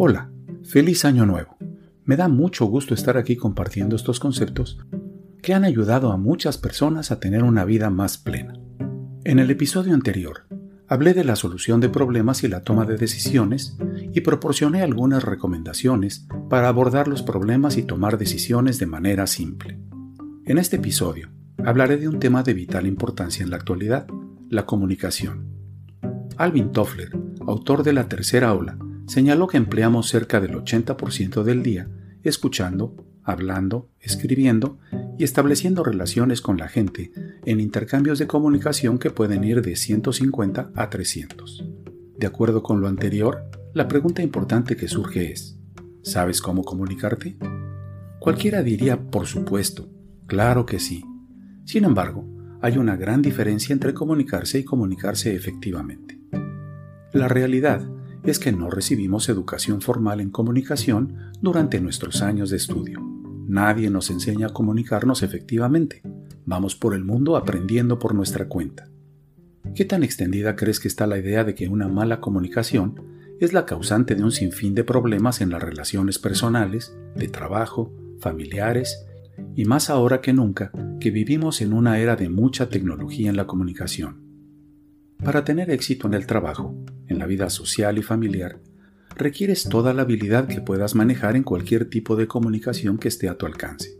Hola, feliz año nuevo. Me da mucho gusto estar aquí compartiendo estos conceptos que han ayudado a muchas personas a tener una vida más plena. En el episodio anterior, hablé de la solución de problemas y la toma de decisiones y proporcioné algunas recomendaciones para abordar los problemas y tomar decisiones de manera simple. En este episodio, hablaré de un tema de vital importancia en la actualidad, la comunicación. Alvin Toffler, autor de La Tercera Ola, señaló que empleamos cerca del 80% del día escuchando, hablando, escribiendo y estableciendo relaciones con la gente en intercambios de comunicación que pueden ir de 150 a 300. De acuerdo con lo anterior, la pregunta importante que surge es, ¿sabes cómo comunicarte? Cualquiera diría, por supuesto, claro que sí. Sin embargo, hay una gran diferencia entre comunicarse y comunicarse efectivamente. La realidad es que no recibimos educación formal en comunicación durante nuestros años de estudio. Nadie nos enseña a comunicarnos efectivamente. Vamos por el mundo aprendiendo por nuestra cuenta. ¿Qué tan extendida crees que está la idea de que una mala comunicación es la causante de un sinfín de problemas en las relaciones personales, de trabajo, familiares y más ahora que nunca que vivimos en una era de mucha tecnología en la comunicación? Para tener éxito en el trabajo, en la vida social y familiar, requieres toda la habilidad que puedas manejar en cualquier tipo de comunicación que esté a tu alcance.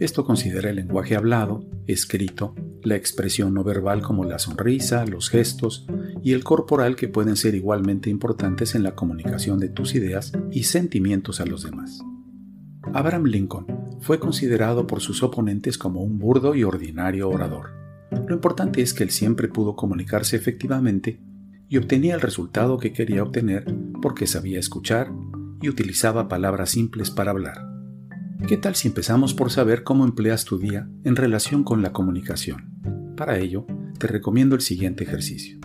Esto considera el lenguaje hablado, escrito, la expresión no verbal como la sonrisa, los gestos y el corporal que pueden ser igualmente importantes en la comunicación de tus ideas y sentimientos a los demás. Abraham Lincoln fue considerado por sus oponentes como un burdo y ordinario orador. Lo importante es que él siempre pudo comunicarse efectivamente y obtenía el resultado que quería obtener porque sabía escuchar y utilizaba palabras simples para hablar. ¿Qué tal si empezamos por saber cómo empleas tu día en relación con la comunicación? Para ello, te recomiendo el siguiente ejercicio.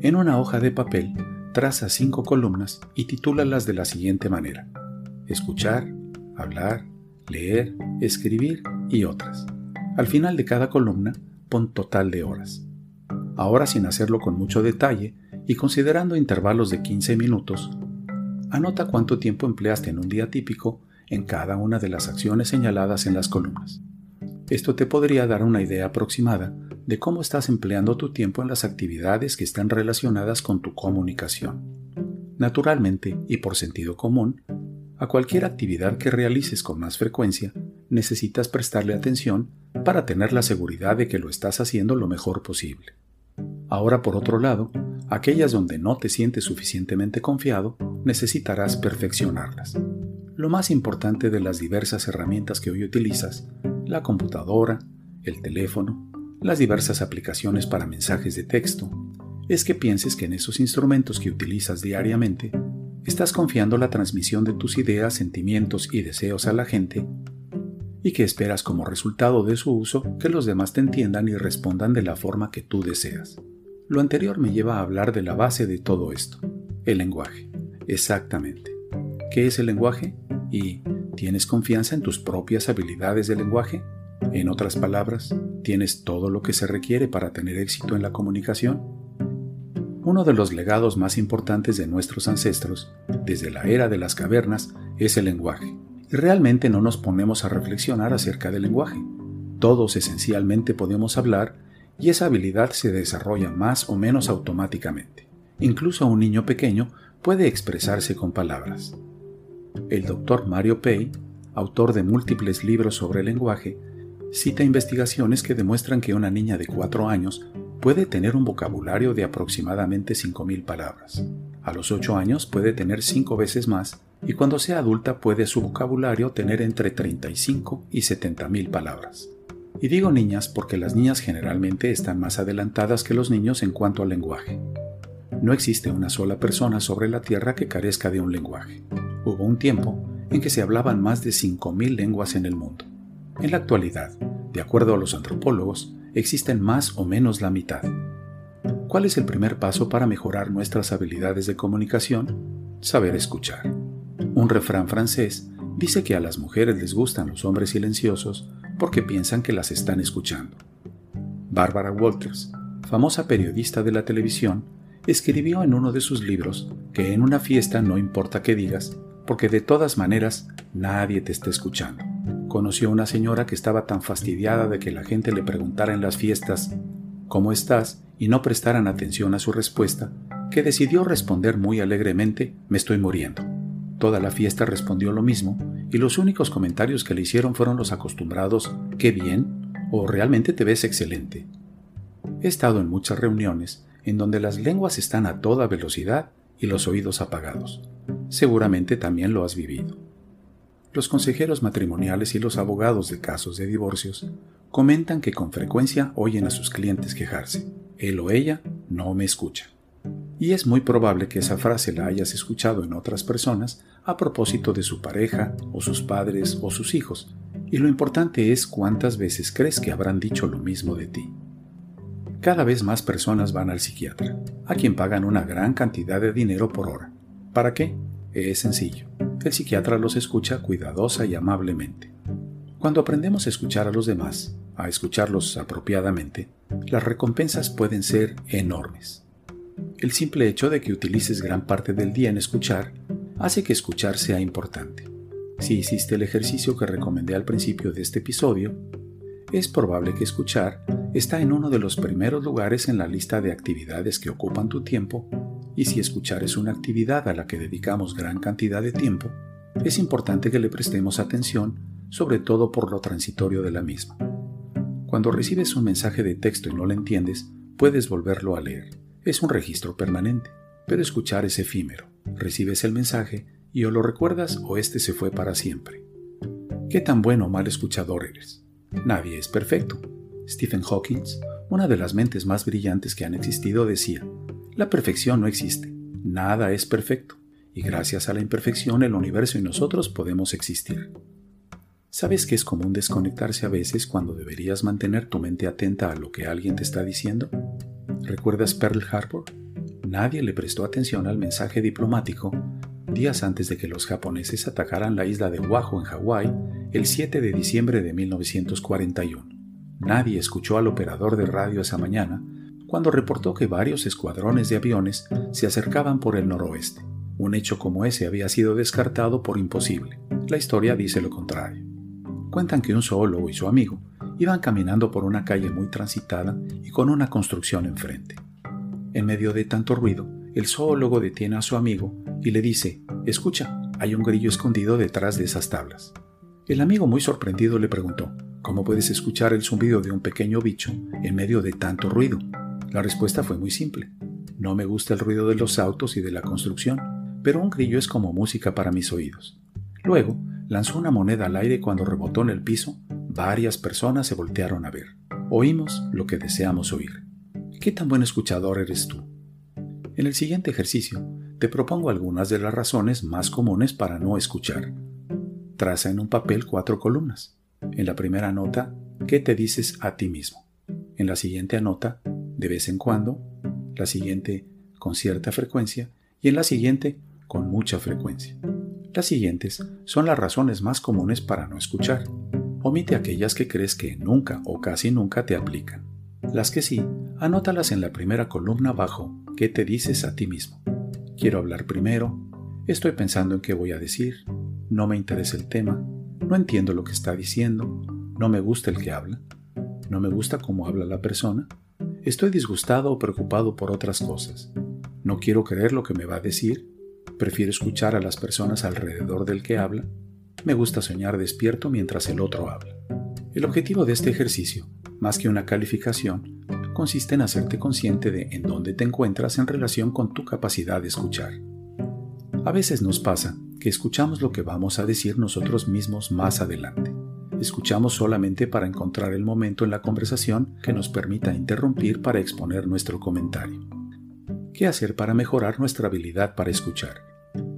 En una hoja de papel, traza cinco columnas y titúlalas de la siguiente manera. Escuchar, hablar, leer, escribir y otras. Al final de cada columna, total de horas. Ahora sin hacerlo con mucho detalle y considerando intervalos de 15 minutos, anota cuánto tiempo empleaste en un día típico en cada una de las acciones señaladas en las columnas. Esto te podría dar una idea aproximada de cómo estás empleando tu tiempo en las actividades que están relacionadas con tu comunicación. Naturalmente, y por sentido común, a cualquier actividad que realices con más frecuencia, necesitas prestarle atención para tener la seguridad de que lo estás haciendo lo mejor posible. Ahora, por otro lado, aquellas donde no te sientes suficientemente confiado, necesitarás perfeccionarlas. Lo más importante de las diversas herramientas que hoy utilizas, la computadora, el teléfono, las diversas aplicaciones para mensajes de texto, es que pienses que en esos instrumentos que utilizas diariamente, estás confiando la transmisión de tus ideas, sentimientos y deseos a la gente y que esperas como resultado de su uso que los demás te entiendan y respondan de la forma que tú deseas. Lo anterior me lleva a hablar de la base de todo esto, el lenguaje. Exactamente. ¿Qué es el lenguaje? ¿Y tienes confianza en tus propias habilidades de lenguaje? En otras palabras, ¿tienes todo lo que se requiere para tener éxito en la comunicación? Uno de los legados más importantes de nuestros ancestros, desde la era de las cavernas, es el lenguaje y realmente no nos ponemos a reflexionar acerca del lenguaje. Todos esencialmente podemos hablar y esa habilidad se desarrolla más o menos automáticamente. Incluso un niño pequeño puede expresarse con palabras. El doctor Mario Pei, autor de múltiples libros sobre el lenguaje, cita investigaciones que demuestran que una niña de 4 años puede tener un vocabulario de aproximadamente 5.000 palabras. A los 8 años puede tener 5 veces más y cuando sea adulta puede su vocabulario tener entre 35 y 70 mil palabras. Y digo niñas porque las niñas generalmente están más adelantadas que los niños en cuanto al lenguaje. No existe una sola persona sobre la Tierra que carezca de un lenguaje. Hubo un tiempo en que se hablaban más de 5.000 lenguas en el mundo. En la actualidad, de acuerdo a los antropólogos, existen más o menos la mitad. ¿Cuál es el primer paso para mejorar nuestras habilidades de comunicación? Saber escuchar. Un refrán francés dice que a las mujeres les gustan los hombres silenciosos porque piensan que las están escuchando. Barbara Walters, famosa periodista de la televisión, escribió en uno de sus libros que en una fiesta no importa qué digas, porque de todas maneras nadie te está escuchando. Conoció a una señora que estaba tan fastidiada de que la gente le preguntara en las fiestas ¿Cómo estás? Y no prestaran atención a su respuesta, que decidió responder muy alegremente Me estoy muriendo. Toda la fiesta respondió lo mismo y los únicos comentarios que le hicieron fueron los acostumbrados Qué bien o realmente te ves excelente. He estado en muchas reuniones en donde las lenguas están a toda velocidad y los oídos apagados. Seguramente también lo has vivido. Los consejeros matrimoniales y los abogados de casos de divorcios comentan que con frecuencia oyen a sus clientes quejarse. Él o ella no me escucha. Y es muy probable que esa frase la hayas escuchado en otras personas a propósito de su pareja o sus padres o sus hijos. Y lo importante es cuántas veces crees que habrán dicho lo mismo de ti. Cada vez más personas van al psiquiatra, a quien pagan una gran cantidad de dinero por hora. ¿Para qué? Es sencillo. El psiquiatra los escucha cuidadosa y amablemente. Cuando aprendemos a escuchar a los demás, a escucharlos apropiadamente, las recompensas pueden ser enormes. El simple hecho de que utilices gran parte del día en escuchar hace que escuchar sea importante. Si hiciste el ejercicio que recomendé al principio de este episodio, es probable que escuchar está en uno de los primeros lugares en la lista de actividades que ocupan tu tiempo, y si escuchar es una actividad a la que dedicamos gran cantidad de tiempo, es importante que le prestemos atención, sobre todo por lo transitorio de la misma. Cuando recibes un mensaje de texto y no lo entiendes, puedes volverlo a leer. Es un registro permanente, pero escuchar es efímero. Recibes el mensaje y o lo recuerdas o este se fue para siempre. ¿Qué tan bueno o mal escuchador eres? Nadie es perfecto. Stephen Hawking, una de las mentes más brillantes que han existido, decía, la perfección no existe, nada es perfecto, y gracias a la imperfección el universo y nosotros podemos existir. ¿Sabes que es común desconectarse a veces cuando deberías mantener tu mente atenta a lo que alguien te está diciendo? ¿Recuerdas Pearl Harbor? Nadie le prestó atención al mensaje diplomático días antes de que los japoneses atacaran la isla de Oahu en Hawái el 7 de diciembre de 1941. Nadie escuchó al operador de radio esa mañana cuando reportó que varios escuadrones de aviones se acercaban por el noroeste. Un hecho como ese había sido descartado por imposible. La historia dice lo contrario cuentan que un zoólogo y su amigo iban caminando por una calle muy transitada y con una construcción enfrente. En medio de tanto ruido, el zoólogo detiene a su amigo y le dice, escucha, hay un grillo escondido detrás de esas tablas. El amigo muy sorprendido le preguntó, ¿cómo puedes escuchar el zumbido de un pequeño bicho en medio de tanto ruido? La respuesta fue muy simple. No me gusta el ruido de los autos y de la construcción, pero un grillo es como música para mis oídos. Luego, lanzó una moneda al aire cuando rebotó en el piso, varias personas se voltearon a ver. Oímos lo que deseamos oír. ¿Qué tan buen escuchador eres tú? En el siguiente ejercicio, te propongo algunas de las razones más comunes para no escuchar. Traza en un papel cuatro columnas. En la primera nota, ¿qué te dices a ti mismo? En la siguiente anota, de vez en cuando, la siguiente, con cierta frecuencia, y en la siguiente, con mucha frecuencia. Las siguientes son las razones más comunes para no escuchar. Omite aquellas que crees que nunca o casi nunca te aplican. Las que sí, anótalas en la primera columna abajo. ¿Qué te dices a ti mismo? Quiero hablar primero. Estoy pensando en qué voy a decir. No me interesa el tema. No entiendo lo que está diciendo. No me gusta el que habla. No me gusta cómo habla la persona. Estoy disgustado o preocupado por otras cosas. No quiero creer lo que me va a decir Prefiero escuchar a las personas alrededor del que habla. Me gusta soñar despierto mientras el otro habla. El objetivo de este ejercicio, más que una calificación, consiste en hacerte consciente de en dónde te encuentras en relación con tu capacidad de escuchar. A veces nos pasa que escuchamos lo que vamos a decir nosotros mismos más adelante. Escuchamos solamente para encontrar el momento en la conversación que nos permita interrumpir para exponer nuestro comentario. ¿Qué hacer para mejorar nuestra habilidad para escuchar?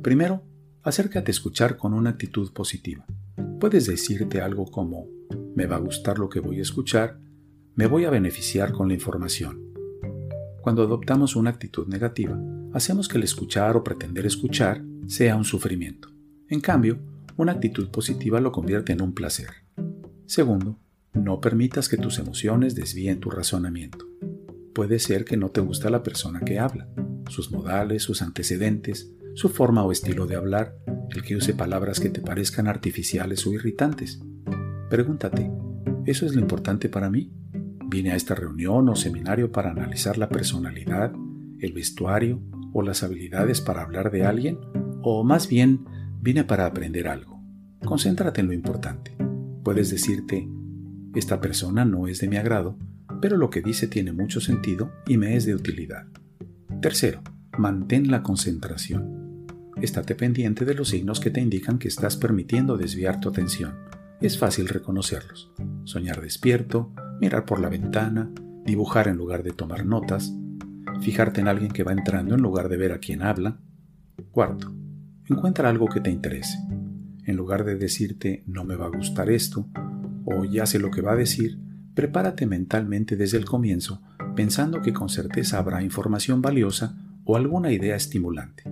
Primero, acércate a escuchar con una actitud positiva. Puedes decirte algo como, me va a gustar lo que voy a escuchar, me voy a beneficiar con la información. Cuando adoptamos una actitud negativa, hacemos que el escuchar o pretender escuchar sea un sufrimiento. En cambio, una actitud positiva lo convierte en un placer. Segundo, no permitas que tus emociones desvíen tu razonamiento puede ser que no te gusta la persona que habla, sus modales, sus antecedentes, su forma o estilo de hablar, el que use palabras que te parezcan artificiales o irritantes. Pregúntate, ¿eso es lo importante para mí? ¿Vine a esta reunión o seminario para analizar la personalidad, el vestuario o las habilidades para hablar de alguien? ¿O más bien, vine para aprender algo? Concéntrate en lo importante. Puedes decirte, esta persona no es de mi agrado, pero lo que dice tiene mucho sentido y me es de utilidad. Tercero, mantén la concentración. Estate pendiente de los signos que te indican que estás permitiendo desviar tu atención. Es fácil reconocerlos. Soñar despierto, mirar por la ventana, dibujar en lugar de tomar notas, fijarte en alguien que va entrando en lugar de ver a quien habla. Cuarto, encuentra algo que te interese. En lugar de decirte no me va a gustar esto o ya sé lo que va a decir, prepárate mentalmente desde el comienzo pensando que con certeza habrá información valiosa o alguna idea estimulante.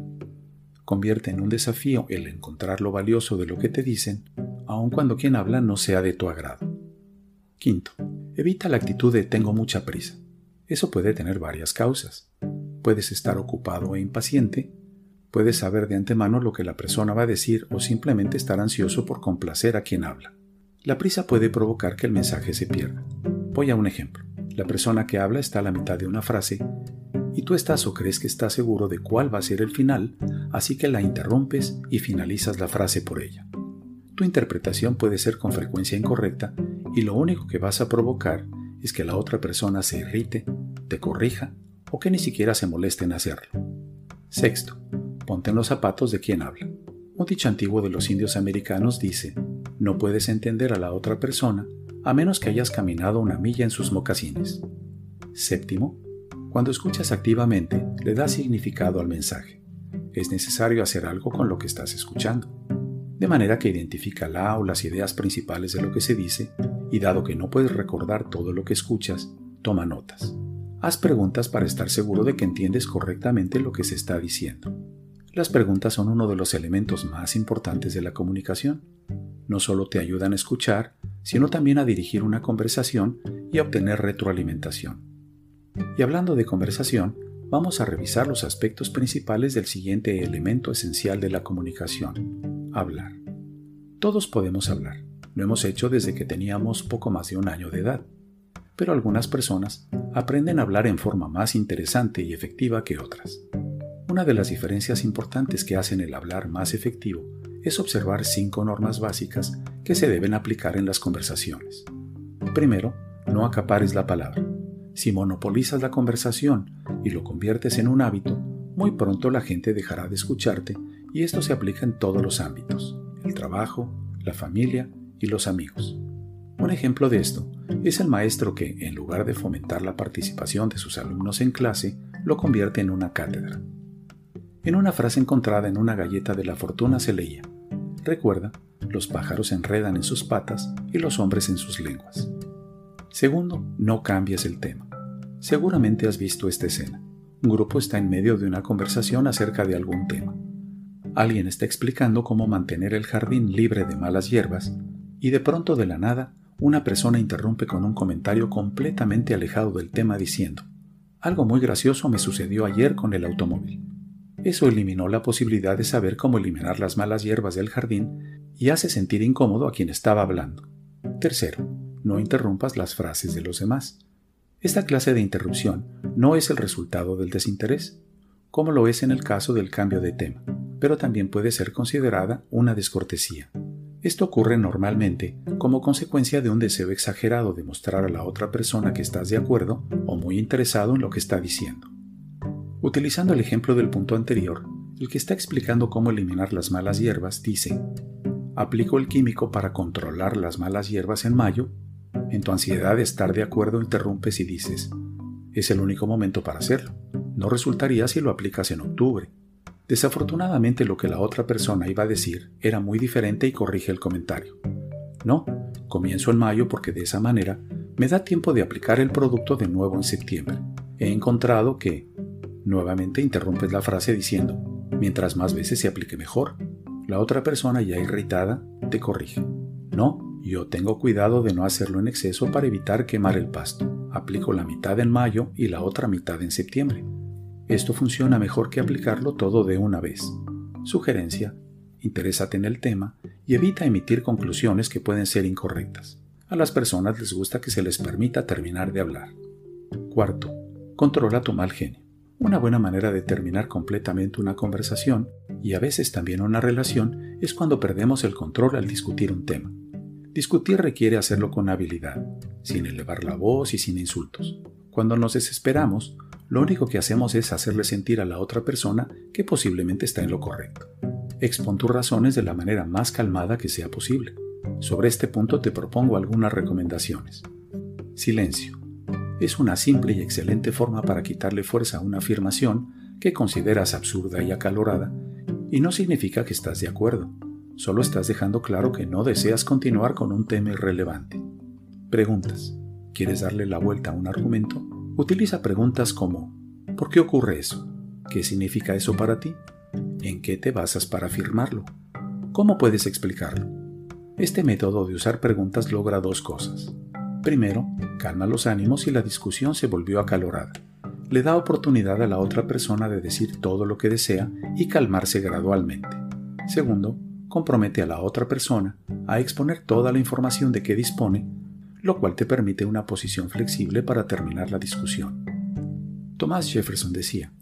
Convierte en un desafío el encontrar lo valioso de lo que te dicen, aun cuando quien habla no sea de tu agrado. Quinto, evita la actitud de tengo mucha prisa. Eso puede tener varias causas. Puedes estar ocupado e impaciente, puedes saber de antemano lo que la persona va a decir o simplemente estar ansioso por complacer a quien habla. La prisa puede provocar que el mensaje se pierda. Voy a un ejemplo. La persona que habla está a la mitad de una frase y tú estás o crees que estás seguro de cuál va a ser el final, así que la interrumpes y finalizas la frase por ella. Tu interpretación puede ser con frecuencia incorrecta y lo único que vas a provocar es que la otra persona se irrite, te corrija o que ni siquiera se moleste en hacerlo. Sexto, ponte en los zapatos de quien habla. Un dicho antiguo de los indios americanos dice, no puedes entender a la otra persona a menos que hayas caminado una milla en sus mocasines. Séptimo, cuando escuchas activamente, le das significado al mensaje. Es necesario hacer algo con lo que estás escuchando. De manera que identifica la o las ideas principales de lo que se dice y dado que no puedes recordar todo lo que escuchas, toma notas. Haz preguntas para estar seguro de que entiendes correctamente lo que se está diciendo. Las preguntas son uno de los elementos más importantes de la comunicación no solo te ayudan a escuchar, sino también a dirigir una conversación y a obtener retroalimentación. Y hablando de conversación, vamos a revisar los aspectos principales del siguiente elemento esencial de la comunicación, hablar. Todos podemos hablar, lo hemos hecho desde que teníamos poco más de un año de edad, pero algunas personas aprenden a hablar en forma más interesante y efectiva que otras. Una de las diferencias importantes que hacen el hablar más efectivo es observar cinco normas básicas que se deben aplicar en las conversaciones. Primero, no acapares la palabra. Si monopolizas la conversación y lo conviertes en un hábito, muy pronto la gente dejará de escucharte y esto se aplica en todos los ámbitos, el trabajo, la familia y los amigos. Un ejemplo de esto es el maestro que, en lugar de fomentar la participación de sus alumnos en clase, lo convierte en una cátedra. En una frase encontrada en una galleta de la fortuna se leía, Recuerda, los pájaros enredan en sus patas y los hombres en sus lenguas. Segundo, no cambies el tema. Seguramente has visto esta escena. Un grupo está en medio de una conversación acerca de algún tema. Alguien está explicando cómo mantener el jardín libre de malas hierbas y de pronto de la nada una persona interrumpe con un comentario completamente alejado del tema diciendo, algo muy gracioso me sucedió ayer con el automóvil. Eso eliminó la posibilidad de saber cómo eliminar las malas hierbas del jardín y hace sentir incómodo a quien estaba hablando. Tercero, no interrumpas las frases de los demás. Esta clase de interrupción no es el resultado del desinterés, como lo es en el caso del cambio de tema, pero también puede ser considerada una descortesía. Esto ocurre normalmente como consecuencia de un deseo exagerado de mostrar a la otra persona que estás de acuerdo o muy interesado en lo que está diciendo. Utilizando el ejemplo del punto anterior, el que está explicando cómo eliminar las malas hierbas dice, aplico el químico para controlar las malas hierbas en mayo, en tu ansiedad de estar de acuerdo interrumpes y dices, es el único momento para hacerlo, no resultaría si lo aplicas en octubre. Desafortunadamente lo que la otra persona iba a decir era muy diferente y corrige el comentario. No, comienzo en mayo porque de esa manera me da tiempo de aplicar el producto de nuevo en septiembre. He encontrado que, Nuevamente interrumpes la frase diciendo, mientras más veces se aplique mejor. La otra persona ya irritada te corrige. No, yo tengo cuidado de no hacerlo en exceso para evitar quemar el pasto. Aplico la mitad en mayo y la otra mitad en septiembre. Esto funciona mejor que aplicarlo todo de una vez. Sugerencia, interésate en el tema y evita emitir conclusiones que pueden ser incorrectas. A las personas les gusta que se les permita terminar de hablar. Cuarto, controla tu mal genio. Una buena manera de terminar completamente una conversación y a veces también una relación es cuando perdemos el control al discutir un tema. Discutir requiere hacerlo con habilidad, sin elevar la voz y sin insultos. Cuando nos desesperamos, lo único que hacemos es hacerle sentir a la otra persona que posiblemente está en lo correcto. Expon tus razones de la manera más calmada que sea posible. Sobre este punto te propongo algunas recomendaciones. Silencio. Es una simple y excelente forma para quitarle fuerza a una afirmación que consideras absurda y acalorada, y no significa que estás de acuerdo, solo estás dejando claro que no deseas continuar con un tema irrelevante. Preguntas. ¿Quieres darle la vuelta a un argumento? Utiliza preguntas como ¿Por qué ocurre eso? ¿Qué significa eso para ti? ¿En qué te basas para afirmarlo? ¿Cómo puedes explicarlo? Este método de usar preguntas logra dos cosas. Primero, calma los ánimos y la discusión se volvió acalorada. Le da oportunidad a la otra persona de decir todo lo que desea y calmarse gradualmente. Segundo, compromete a la otra persona a exponer toda la información de que dispone, lo cual te permite una posición flexible para terminar la discusión. Thomas Jefferson decía,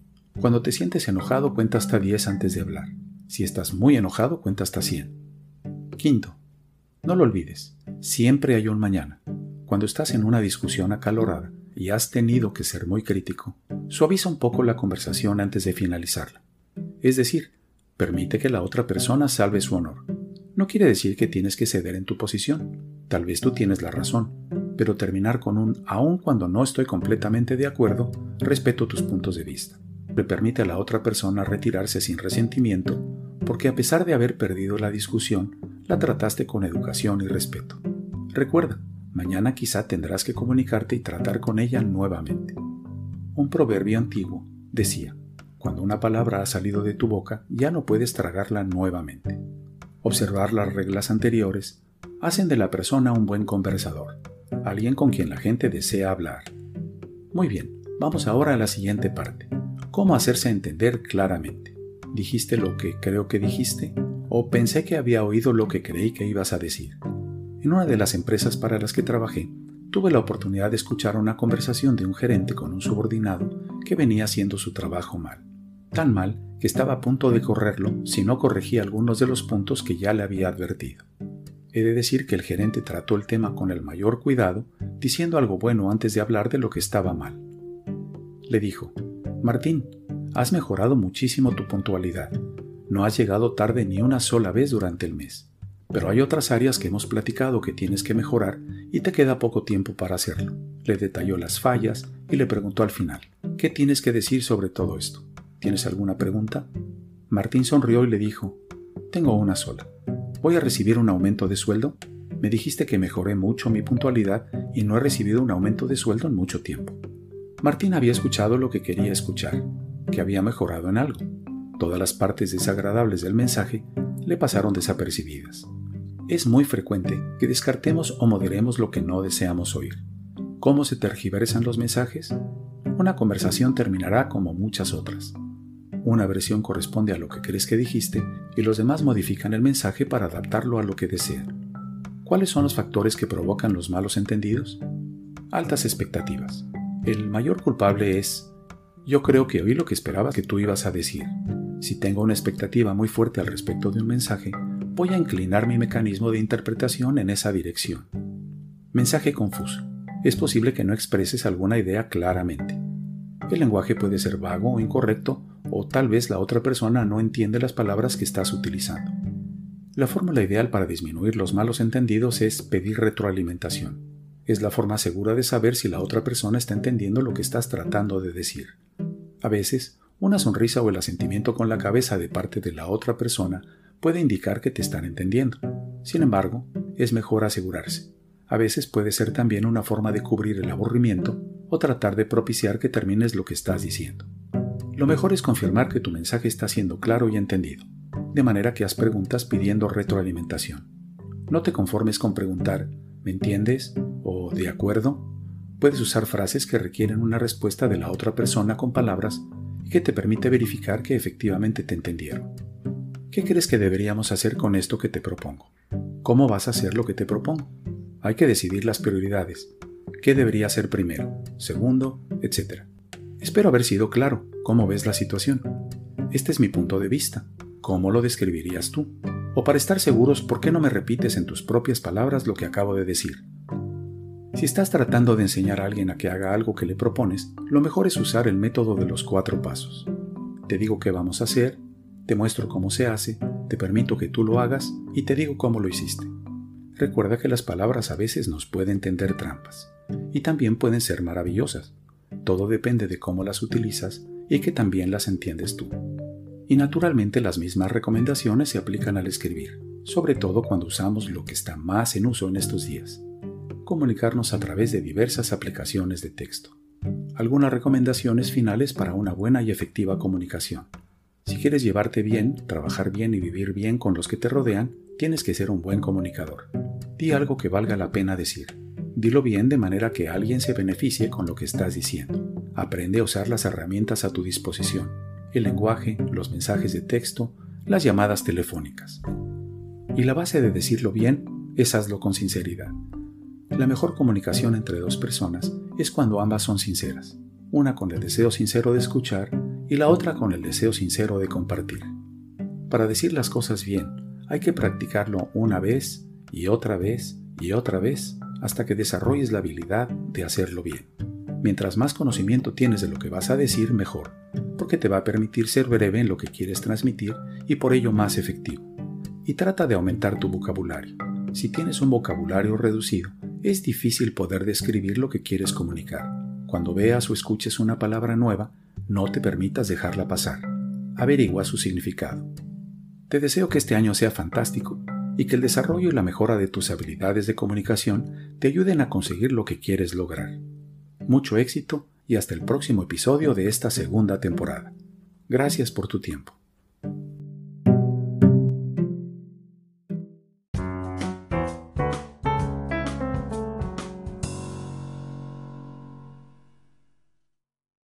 cuando te sientes enojado cuenta hasta 10 antes de hablar. Si estás muy enojado cuenta hasta 100. Quinto, no lo olvides, siempre hay un mañana. Cuando estás en una discusión acalorada y has tenido que ser muy crítico, suaviza un poco la conversación antes de finalizarla. Es decir, Permite que la otra persona salve su honor. No quiere decir que tienes que ceder en tu posición. Tal vez tú tienes la razón, pero terminar con un aun cuando no estoy completamente de acuerdo, respeto tus puntos de vista. Le permite a la otra persona retirarse sin resentimiento, porque a pesar de haber perdido la discusión, la trataste con educación y respeto. Recuerda, mañana quizá tendrás que comunicarte y tratar con ella nuevamente. Un proverbio antiguo decía, cuando una palabra ha salido de tu boca, ya no puedes tragarla nuevamente. Observar las reglas anteriores hacen de la persona un buen conversador, alguien con quien la gente desea hablar. Muy bien, vamos ahora a la siguiente parte. ¿Cómo hacerse entender claramente? ¿Dijiste lo que creo que dijiste? ¿O pensé que había oído lo que creí que ibas a decir? En una de las empresas para las que trabajé, tuve la oportunidad de escuchar una conversación de un gerente con un subordinado que venía haciendo su trabajo mal tan mal que estaba a punto de correrlo si no corregía algunos de los puntos que ya le había advertido. He de decir que el gerente trató el tema con el mayor cuidado, diciendo algo bueno antes de hablar de lo que estaba mal. Le dijo, Martín, has mejorado muchísimo tu puntualidad. No has llegado tarde ni una sola vez durante el mes. Pero hay otras áreas que hemos platicado que tienes que mejorar y te queda poco tiempo para hacerlo. Le detalló las fallas y le preguntó al final, ¿qué tienes que decir sobre todo esto? ¿Tienes alguna pregunta? Martín sonrió y le dijo, Tengo una sola. ¿Voy a recibir un aumento de sueldo? Me dijiste que mejoré mucho mi puntualidad y no he recibido un aumento de sueldo en mucho tiempo. Martín había escuchado lo que quería escuchar, que había mejorado en algo. Todas las partes desagradables del mensaje le pasaron desapercibidas. Es muy frecuente que descartemos o moderemos lo que no deseamos oír. ¿Cómo se tergiversan los mensajes? Una conversación terminará como muchas otras. Una versión corresponde a lo que crees que dijiste y los demás modifican el mensaje para adaptarlo a lo que desean. ¿Cuáles son los factores que provocan los malos entendidos? Altas expectativas. El mayor culpable es, yo creo que oí lo que esperaba que tú ibas a decir. Si tengo una expectativa muy fuerte al respecto de un mensaje, voy a inclinar mi mecanismo de interpretación en esa dirección. Mensaje confuso. Es posible que no expreses alguna idea claramente. El lenguaje puede ser vago o incorrecto o tal vez la otra persona no entiende las palabras que estás utilizando. La fórmula ideal para disminuir los malos entendidos es pedir retroalimentación. Es la forma segura de saber si la otra persona está entendiendo lo que estás tratando de decir. A veces, una sonrisa o el asentimiento con la cabeza de parte de la otra persona puede indicar que te están entendiendo. Sin embargo, es mejor asegurarse. A veces puede ser también una forma de cubrir el aburrimiento o tratar de propiciar que termines lo que estás diciendo. Lo mejor es confirmar que tu mensaje está siendo claro y entendido, de manera que haz preguntas pidiendo retroalimentación. No te conformes con preguntar ¿me entiendes? o ¿de acuerdo? Puedes usar frases que requieren una respuesta de la otra persona con palabras y que te permite verificar que efectivamente te entendieron. ¿Qué crees que deberíamos hacer con esto que te propongo? ¿Cómo vas a hacer lo que te propongo? Hay que decidir las prioridades. ¿Qué debería ser primero, segundo, etcétera? Espero haber sido claro. ¿Cómo ves la situación? Este es mi punto de vista. ¿Cómo lo describirías tú? O para estar seguros, ¿por qué no me repites en tus propias palabras lo que acabo de decir? Si estás tratando de enseñar a alguien a que haga algo que le propones, lo mejor es usar el método de los cuatro pasos. Te digo qué vamos a hacer, te muestro cómo se hace, te permito que tú lo hagas y te digo cómo lo hiciste. Recuerda que las palabras a veces nos pueden tender trampas y también pueden ser maravillosas. Todo depende de cómo las utilizas y que también las entiendes tú. Y naturalmente las mismas recomendaciones se aplican al escribir, sobre todo cuando usamos lo que está más en uso en estos días, comunicarnos a través de diversas aplicaciones de texto. Algunas recomendaciones finales para una buena y efectiva comunicación. Si quieres llevarte bien, trabajar bien y vivir bien con los que te rodean, tienes que ser un buen comunicador. Di algo que valga la pena decir. Dilo bien de manera que alguien se beneficie con lo que estás diciendo. Aprende a usar las herramientas a tu disposición. El lenguaje, los mensajes de texto, las llamadas telefónicas. Y la base de decirlo bien es hazlo con sinceridad. La mejor comunicación entre dos personas es cuando ambas son sinceras, una con el deseo sincero de escuchar y la otra con el deseo sincero de compartir. Para decir las cosas bien, hay que practicarlo una vez y otra vez y otra vez hasta que desarrolles la habilidad de hacerlo bien. Mientras más conocimiento tienes de lo que vas a decir, mejor, porque te va a permitir ser breve en lo que quieres transmitir y por ello más efectivo. Y trata de aumentar tu vocabulario. Si tienes un vocabulario reducido, es difícil poder describir lo que quieres comunicar. Cuando veas o escuches una palabra nueva, no te permitas dejarla pasar. Averigua su significado. Te deseo que este año sea fantástico y que el desarrollo y la mejora de tus habilidades de comunicación te ayuden a conseguir lo que quieres lograr. Mucho éxito y hasta el próximo episodio de esta segunda temporada. Gracias por tu tiempo.